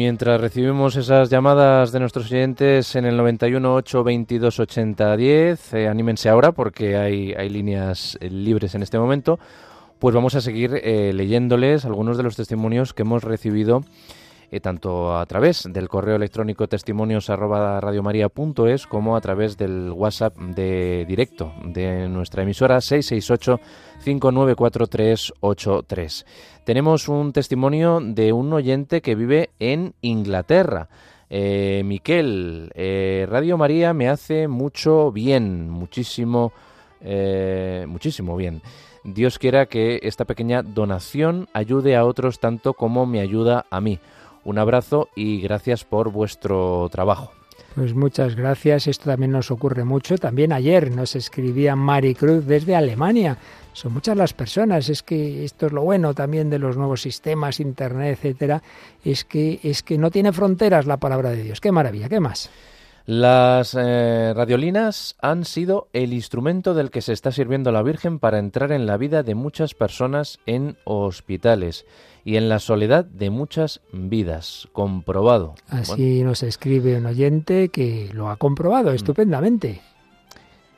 mientras recibimos esas llamadas de nuestros oyentes en el 91 eh, anímense ahora porque hay, hay líneas eh, libres en este momento, pues vamos a seguir eh, leyéndoles algunos de los testimonios que hemos recibido tanto a través del correo electrónico testimonios como a través del WhatsApp de directo de nuestra emisora 668 594383. Tenemos un testimonio de un oyente que vive en Inglaterra. Eh, Miquel, eh, Radio María me hace mucho bien, muchísimo, eh, muchísimo bien. Dios quiera que esta pequeña donación ayude a otros tanto como me ayuda a mí. Un abrazo y gracias por vuestro trabajo.
Pues muchas gracias. Esto también nos ocurre mucho. También ayer nos escribía Mari Cruz desde Alemania son muchas las personas. Es que esto es lo bueno también de los nuevos sistemas, internet, etcétera. Es que, es que no tiene fronteras la palabra de Dios. Qué maravilla, ¿qué más?
Las eh, radiolinas han sido el instrumento del que se está sirviendo la Virgen para entrar en la vida de muchas personas en hospitales y en la soledad de muchas vidas, comprobado.
Así nos escribe un oyente que lo ha comprobado mm. estupendamente.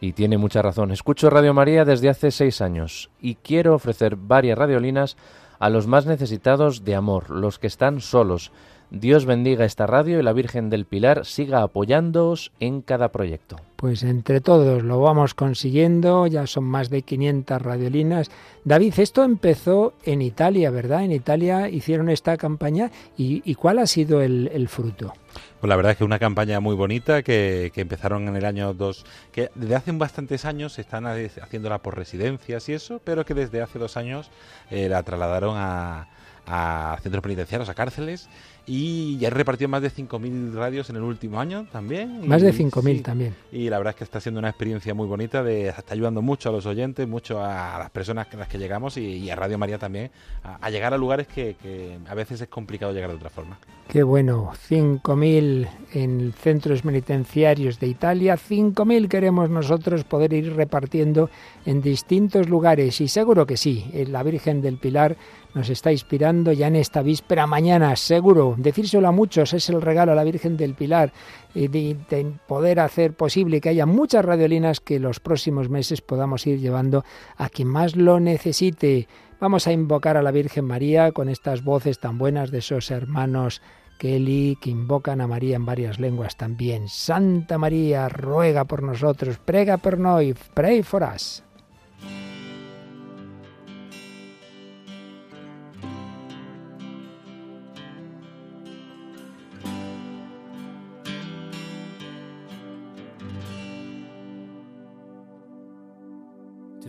Y tiene mucha razón. Escucho Radio María desde hace seis años y quiero ofrecer varias radiolinas a los más necesitados de amor, los que están solos, Dios bendiga esta radio y la Virgen del Pilar siga apoyándoos en cada proyecto.
Pues entre todos lo vamos consiguiendo, ya son más de 500 radiolinas. David, esto empezó en Italia, ¿verdad? En Italia hicieron esta campaña y, ¿cuál ha sido el, fruto?
Pues la verdad es que una campaña muy bonita que, empezaron en el año 2, que desde hace bastantes años están haciéndola por residencias y eso, pero que desde hace dos años eh, la trasladaron a, a centros penitenciarios, a cárceles, y ya he repartido más de 5.000 radios en el último año también.
Más de 5.000 también.
Y la verdad es que está siendo una experiencia muy bonita, de, está ayudando mucho a los oyentes, mucho a las personas a las que llegamos y, a Radio María también, a, llegar a lugares que, a veces es complicado llegar de otra forma.
Qué bueno, 5.000 en centros penitenciarios de Italia, 5.000 queremos nosotros poder ir repartiendo en distintos lugares y seguro que sí, eh, la Virgen del Pilar nos está inspirando ya en esta víspera mañana, seguro decírselo a muchos, es el regalo a la Virgen del Pilar, y eh, de, poder hacer posible que haya muchas radiolinas que los próximos meses podamos ir llevando a quien más lo necesite. Vamos a invocar a la Virgen María con estas voces tan buenas de esos hermanos Kelly, que invocan a María en varias lenguas también. Santa María, ruega por nosotros, prega por noi, pray for us.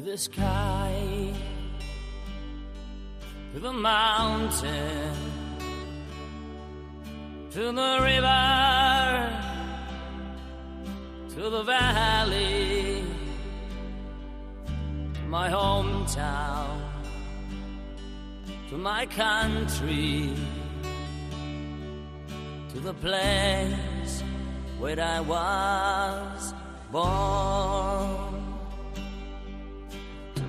the sky, to the mountain, to the river, to the valley, to my hometown, to my country, to the place where I was born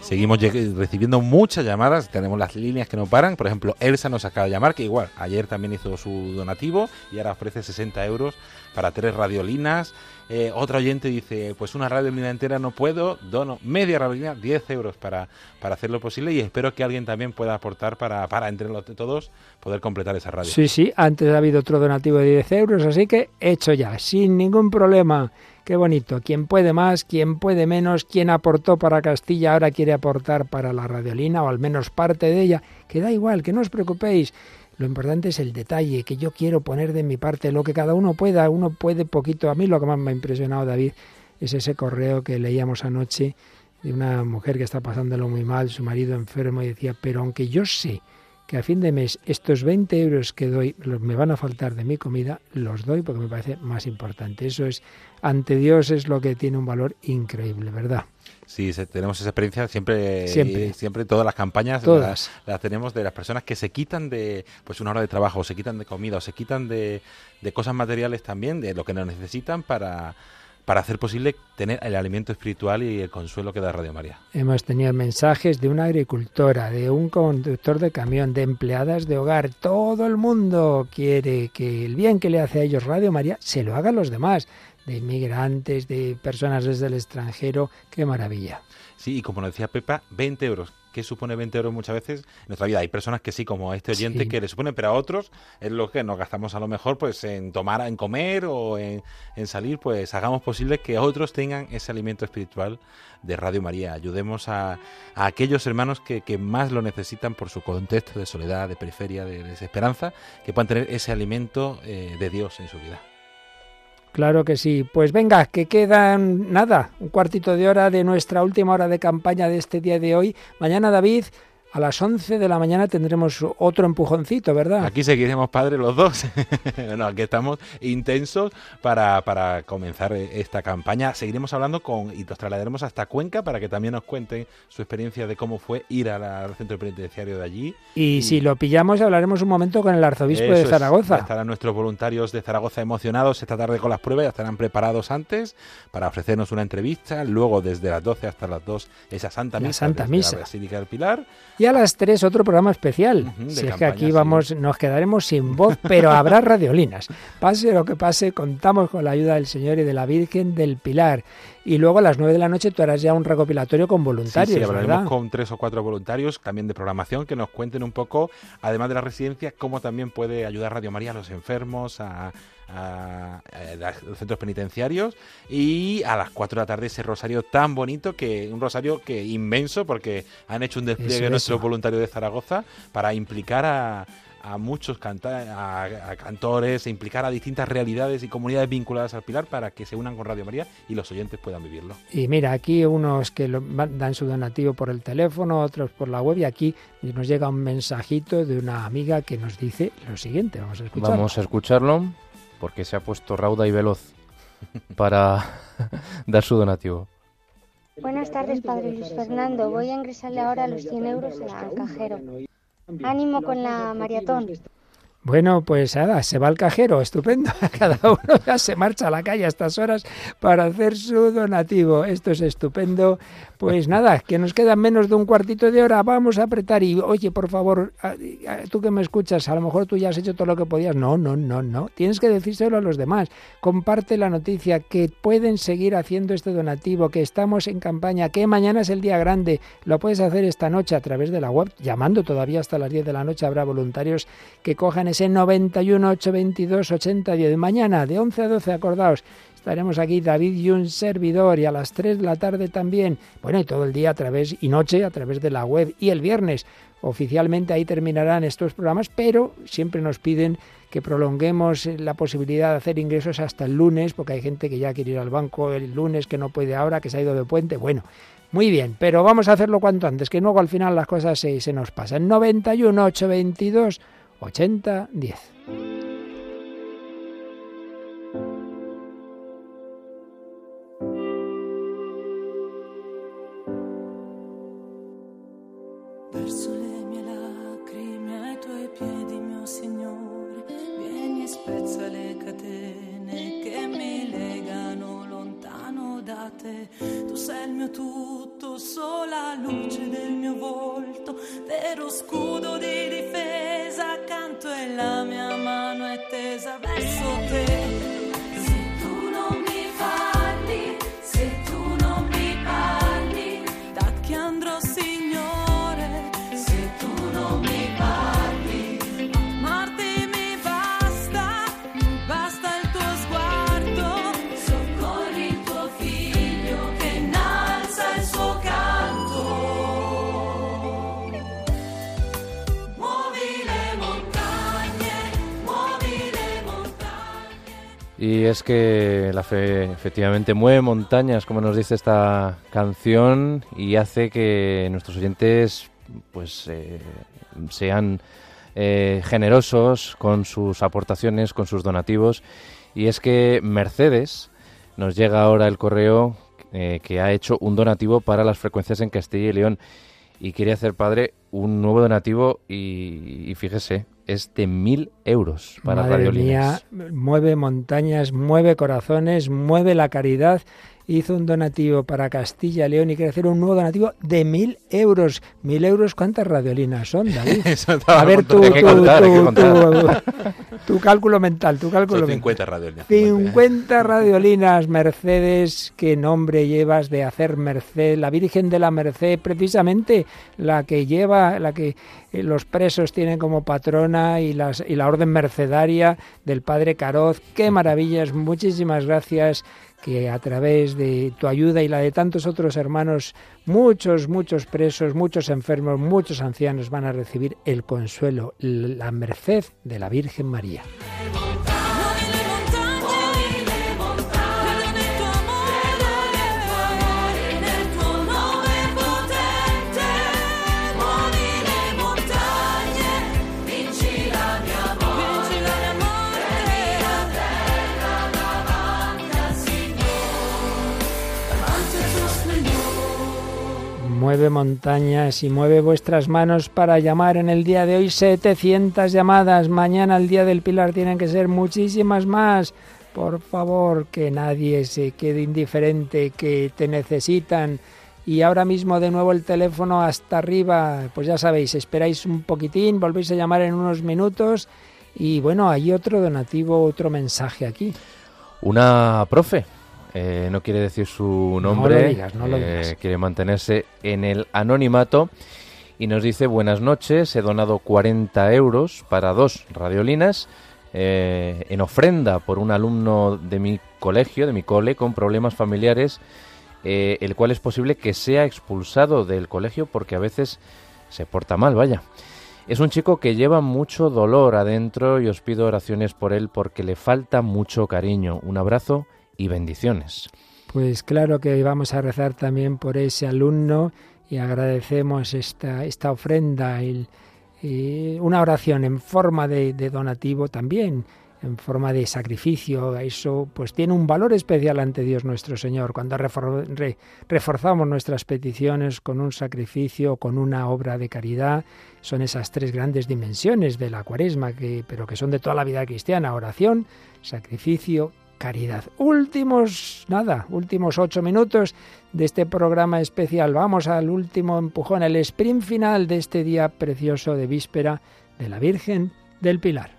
Seguimos recibiendo muchas llamadas, tenemos las líneas que no paran. Por ejemplo, Elsa nos acaba de llamar, que igual ayer también hizo su donativo y ahora ofrece 60 euros para tres radiolinas, eh, otro oyente dice, pues una radio entera no puedo, dono media radio 10 euros para, para hacer lo posible y espero que alguien también pueda aportar para, para entre todos poder completar esa radio.
Sí, sí, antes ha habido otro donativo de 10 euros, así que hecho ya, sin ningún problema. Qué bonito. Quien puede más, quien puede menos, quien aportó para Castilla ahora quiere aportar para la radiolina o al menos parte de ella. Que da igual, que no os preocupéis, lo importante es el detalle, que yo quiero poner de mi parte lo que cada uno pueda, uno puede poquito. A mí lo que más me ha impresionado, David, es ese correo que leíamos anoche de una mujer que está pasándolo muy mal, su marido enfermo, y decía, pero aunque yo sé que a fin de mes estos 20 euros que doy me van a faltar de mi comida, los doy porque me parece más importante. Eso es, ante Dios es lo que tiene un valor increíble, ¿verdad?
Sí, tenemos esa experiencia siempre, siempre, todas las campañas Las, tenemos de las personas que se quitan de pues una hora de trabajo, o se quitan de comida, o se quitan de, de cosas materiales también, de lo que nos necesitan para para hacer posible tener el alimento espiritual y el consuelo que da Radio María.
Hemos tenido mensajes de una agricultora, de un conductor de camión, de empleadas de hogar. Todo el mundo quiere que el bien que le hace a ellos Radio María se lo haga los demás de inmigrantes, de personas desde el extranjero. ¡Qué maravilla!
Sí, y como nos decía Pepa, 20 euros. ¿Qué supone 20 euros muchas veces en nuestra vida? Hay personas que sí, como este oyente, que le supone, pero a otros es lo que nos gastamos a lo mejor pues en tomar, en comer o en, salir, pues hagamos posible que otros tengan ese alimento espiritual de Radio María. Ayudemos a, a aquellos hermanos que, que, más lo necesitan por su contexto de soledad, de periferia, de desesperanza, que puedan tener ese alimento eh, de Dios en su vida.
Claro que sí. Pues venga, que quedan nada, un cuartito de hora de nuestra última hora de campaña de este día de hoy. Mañana, David, a las 11 de la mañana tendremos otro empujoncito, ¿verdad?
Aquí seguiremos, padre, los dos. Bueno, aquí estamos intensos para, comenzar esta campaña. Seguiremos hablando con y nos trasladaremos hasta Cuenca para que también nos cuenten su experiencia de cómo fue ir al centro penitenciario de allí.
Y, si lo pillamos, hablaremos un momento con el arzobispo de Zaragoza.
estarán nuestros voluntarios de Zaragoza emocionados esta tarde con las pruebas, ya estarán preparados antes para ofrecernos una entrevista. Luego, desde las 12 hasta las 2, esa Santa Misa,
Santa
Misa.
la Basílica
del Pilar.
Y a las tres, otro programa especial. si es que aquí vamos, nos quedaremos sin voz, pero habrá radiolinas. Pase lo que pase, contamos con la ayuda del Señor y de la Virgen del Pilar y luego a las 9 de la noche tú harás ya un recopilatorio con voluntarios. Sí, sí
hablaremos con tres o cuatro voluntarios también de programación que nos cuenten un poco, además de las residencias, cómo también puede ayudar Radio María a los enfermos, a, los centros penitenciarios y a las 4 de la tarde ese rosario tan bonito que un rosario que inmenso porque han hecho un despliegue de nuestros voluntarios de Zaragoza para implicar a, a muchos a, cantores, e implicar a distintas realidades y comunidades vinculadas al Pilar para que se unan con Radio María y los oyentes puedan vivirlo.
Y mira, aquí unos que lo dan su donativo por el teléfono, otros por la web y aquí nos llega un mensajito de una amiga que nos dice lo siguiente, vamos a escucharlo.
Vamos a escucharlo porque se ha puesto rauda y veloz para dar su donativo.
Buenas tardes, Padre Luis Fernando. Voy a ingresarle ahora los 100 euros al cajero. Ánimo con la maratón.
Bueno, pues nada, se va al cajero, estupendo. Cada uno ya se marcha a la calle a estas horas para hacer su donativo. Esto es estupendo. Pues nada, que nos quedan menos de un cuartito de hora, vamos a apretar y oye, por favor, tú que me escuchas, a lo mejor tú ya has hecho todo lo que podías. No, no, no, no. Tienes que decírselo a los demás. Comparte la noticia que pueden seguir haciendo este donativo, que estamos en campaña, que mañana es el día grande. Lo puedes hacer esta noche a través de la web, llamando todavía hasta las 10 de la noche. Habrá voluntarios que cojan ese 91 822 80 de Mañana de 11 a 12, acordaos, Estaremos aquí David y un servidor y a las 3 de la tarde también. Bueno, y todo el día a través y noche a través de la web y el viernes. Oficialmente ahí terminarán estos programas, pero siempre nos piden que prolonguemos eh, la posibilidad de hacer ingresos hasta el lunes, porque hay gente que ya quiere ir al banco el lunes, que no puede ahora, que se ha ido de puente. Bueno, muy bien, pero vamos a hacerlo cuanto antes, que luego al final las cosas se, se nos pasan. 91 822 80 10.
Efectivamente, mueve montañas, como nos dice esta canción, y hace que nuestros oyentes pues eh, sean eh, generosos con sus aportaciones, con sus donativos. Y es que Mercedes nos llega ahora el correo eh, que ha hecho un donativo para las frecuencias en Castilla y León y quiere hacer padre un nuevo donativo y fíjese, es de mil euros
para Madre Radio mía, Mueve montañas, mueve corazones, mueve la caridad hizo un donativo para Castilla León y quiere hacer un nuevo donativo de mil euros. Mil euros, ¿cuántas radiolinas son, David? A ver, tu, cálculo mental, tu cálculo son
50 radiolinas.
50 ¿eh? radiolinas, Mercedes, qué nombre llevas de hacer Merced, la Virgen de la Merced, precisamente la que lleva, la que eh, los presos tienen como patrona y, y la orden mercedaria del padre Caroz. Qué maravillas, muchísimas gracias que a través de tu ayuda y la de tantos otros hermanos, muchos, muchos presos, muchos enfermos, muchos ancianos van a recibir el consuelo, la merced de la Virgen María. mueve montañas y mueve vuestras manos para llamar en el día de hoy 700 llamadas. Mañana, el día del Pilar, tienen que ser muchísimas más. Por favor, que nadie se quede indiferente, que te necesitan. Y ahora mismo de nuevo el teléfono hasta arriba. Pues ya sabéis, esperáis un poquitín, volvéis a llamar en unos minutos. Y bueno, hay otro donativo, otro mensaje aquí.
Una profe eh, no quiere decir su nombre, eh, quiere mantenerse en el anonimato y nos dice buenas noches, he donado 40 euros para dos radiolinas eh, en ofrenda por un alumno de mi colegio, de mi cole, con problemas familiares, el cual es posible que sea expulsado del colegio porque a veces se porta mal, vaya. Es un chico que lleva mucho dolor adentro y os pido oraciones por él porque le falta mucho cariño. Un abrazo y bendiciones.
Pues claro que vamos a rezar también por ese alumno y agradecemos esta, esta ofrenda, el, eh, una oración en forma de, donativo también en forma de sacrificio. Eso pues tiene un valor especial ante Dios nuestro Señor. Cuando reforzamos nuestras peticiones con un sacrificio, con una obra de caridad, son esas tres grandes dimensiones de la cuaresma, que, pero que son de toda la vida cristiana, oración, sacrificio caridad. Últimos, nada, últimos ocho minutos de este programa especial. Vamos al último empujón, el sprint final de este día precioso de víspera de la Virgen del Pilar.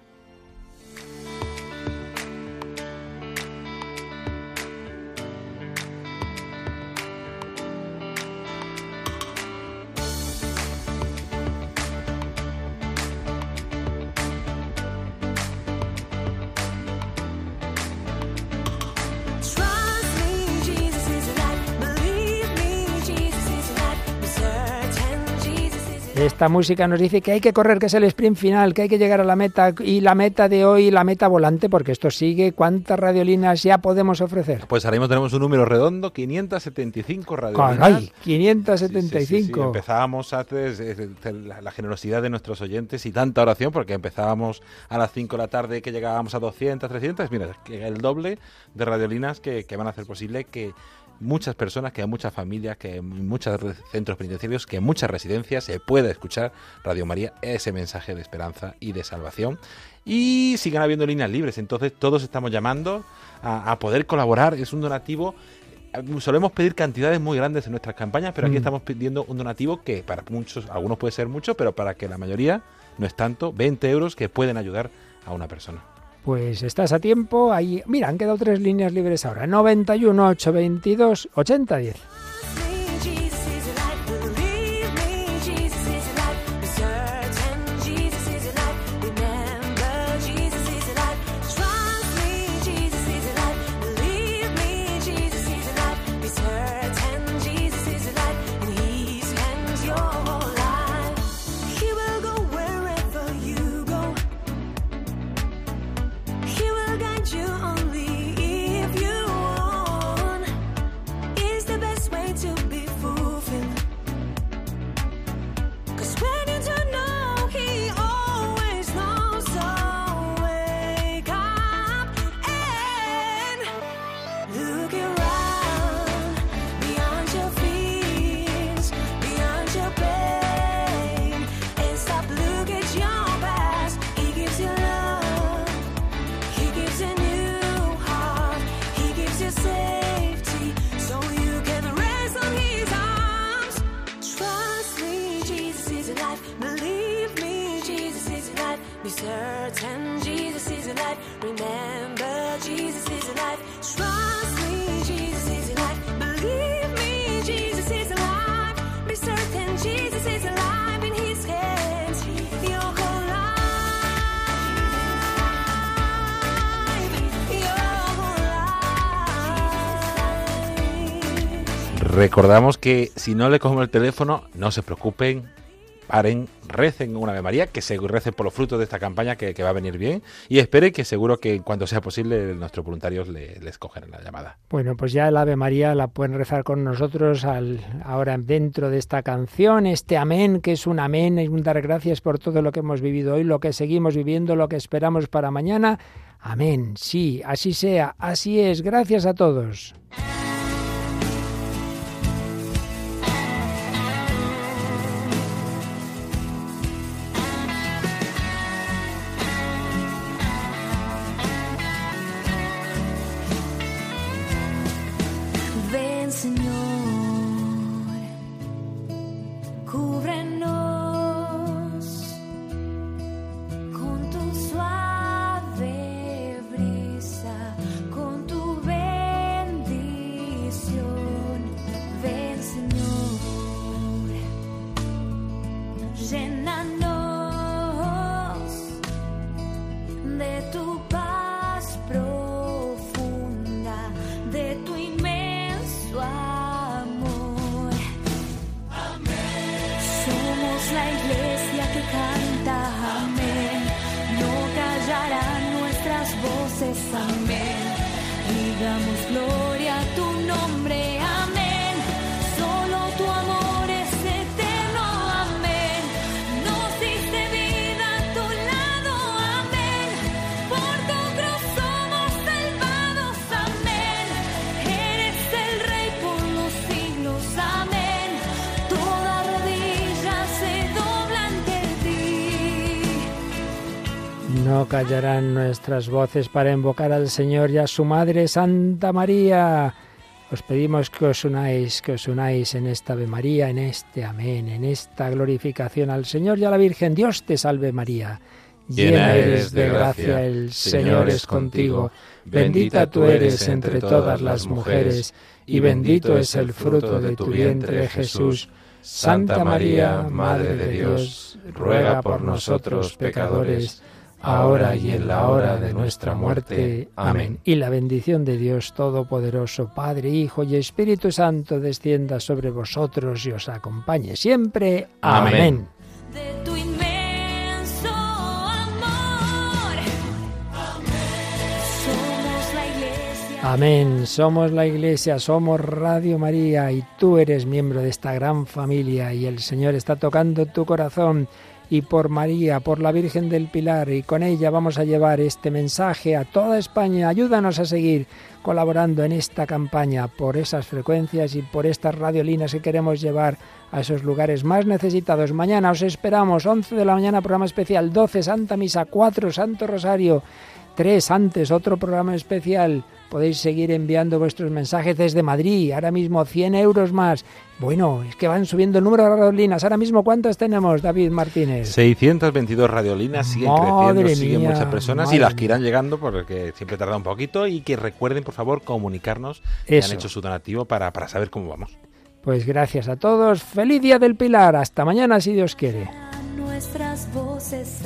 Esta música nos dice que hay que correr, que es el sprint final, que hay que llegar a la meta y la meta de hoy, la meta volante, porque esto sigue. ¿Cuántas radiolinas ya podemos ofrecer?
Pues ahora mismo tenemos un número redondo, 575
radiolinas. ¡Caray! 575.
Empezábamos antes la, la, generosidad de nuestros oyentes y tanta oración, porque empezábamos a las 5 de la tarde que llegábamos a 200, 300. Mira, el doble de radiolinas que, que van a hacer posible que muchas personas, que hay muchas familias, que hay muchos centros penitenciarios, que hay muchas residencias se pueda escuchar Radio María, ese mensaje de esperanza y de salvación. Y sigan habiendo líneas libres, entonces todos estamos llamando a, poder colaborar, es un donativo solemos pedir cantidades muy grandes en nuestras campañas, pero aquí mm. estamos pidiendo un donativo que para muchos, algunos puede ser mucho, pero para que la mayoría no es tanto, 20 euros que pueden ayudar a una persona.
Pues estás a tiempo. Ahí, mira, han quedado tres líneas libres ahora. 91 22, 80, 10.
certain Jesus is alive. Remember, Jesus is alive. Trust me, Jesus is alive. Believe me, Jesus is alive. Be certain Jesus is alive in His hands. Your whole life, your whole life. Recordamos que si no le cogemos el teléfono, no se preocupen, paren, recen una Ave María, que se recen por los frutos de esta campaña que, va a venir bien y espere que seguro que cuando sea posible nuestros voluntarios les cogerán la llamada.
Bueno, pues ya el Ave María la pueden rezar con nosotros al, ahora dentro de esta canción, este amén, que es un amén, es un dar gracias por todo lo que hemos vivido hoy, lo que seguimos viviendo, lo que esperamos para mañana. Amén, sí, así sea, así es, gracias a todos. callarán nuestras voces para invocar al Señor y a su Madre Santa María. Os pedimos que os unáis, que os unáis en esta Ave María, en este Amén, en esta glorificación al Señor y a la Virgen. Dios te salve María.
Llena eres de gracia, el Señor es contigo. Bendita tú eres entre todas las mujeres, y bendito es el fruto de tu vientre, Jesús. Santa María, Madre de Dios, ruega por nosotros pecadores ahora y en la hora de nuestra muerte. Amén.
Y la bendición de Dios Todopoderoso, Padre, Hijo y Espíritu Santo, descienda sobre vosotros y os acompañe siempre. Amén. Amén. Amén. Somos la Iglesia, somos Radio María y tú eres miembro de esta gran familia y el Señor está tocando tu corazón y por María, por la Virgen del Pilar, y con ella vamos a llevar este mensaje a toda España. Ayúdanos a seguir colaborando en esta campaña por esas frecuencias y por estas radiolinas que queremos llevar a esos lugares más necesitados. Mañana os esperamos, 11 de la mañana, programa especial, 12, Santa Misa, 4, Santo Rosario, 3, antes, otro programa especial. Podéis seguir enviando vuestros mensajes desde Madrid. Ahora mismo 100 euros más. Bueno, es que van subiendo el número de radiolinas. Ahora mismo, ¿cuántas tenemos, David Martínez?
622 radiolinas siguen creciendo, siguen muchas personas y las que irán llegando porque siempre tarda un poquito. Y que recuerden, por favor, comunicarnos han hecho su donativo para, para saber cómo vamos.
Pues gracias a todos. Feliz Día del Pilar. Hasta mañana, si Dios quiere. Nuestras voces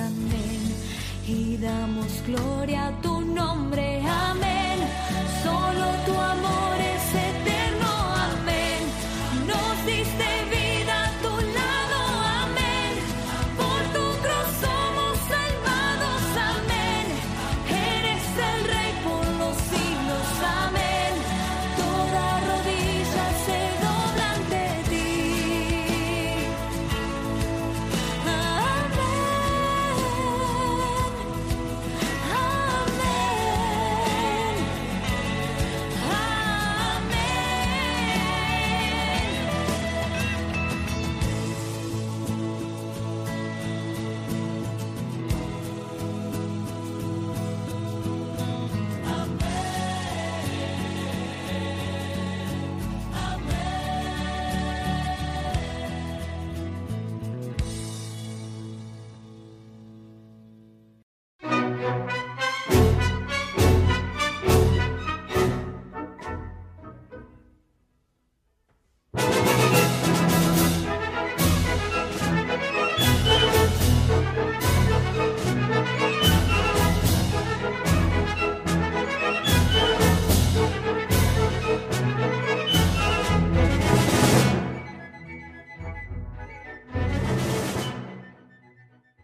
y damos gloria a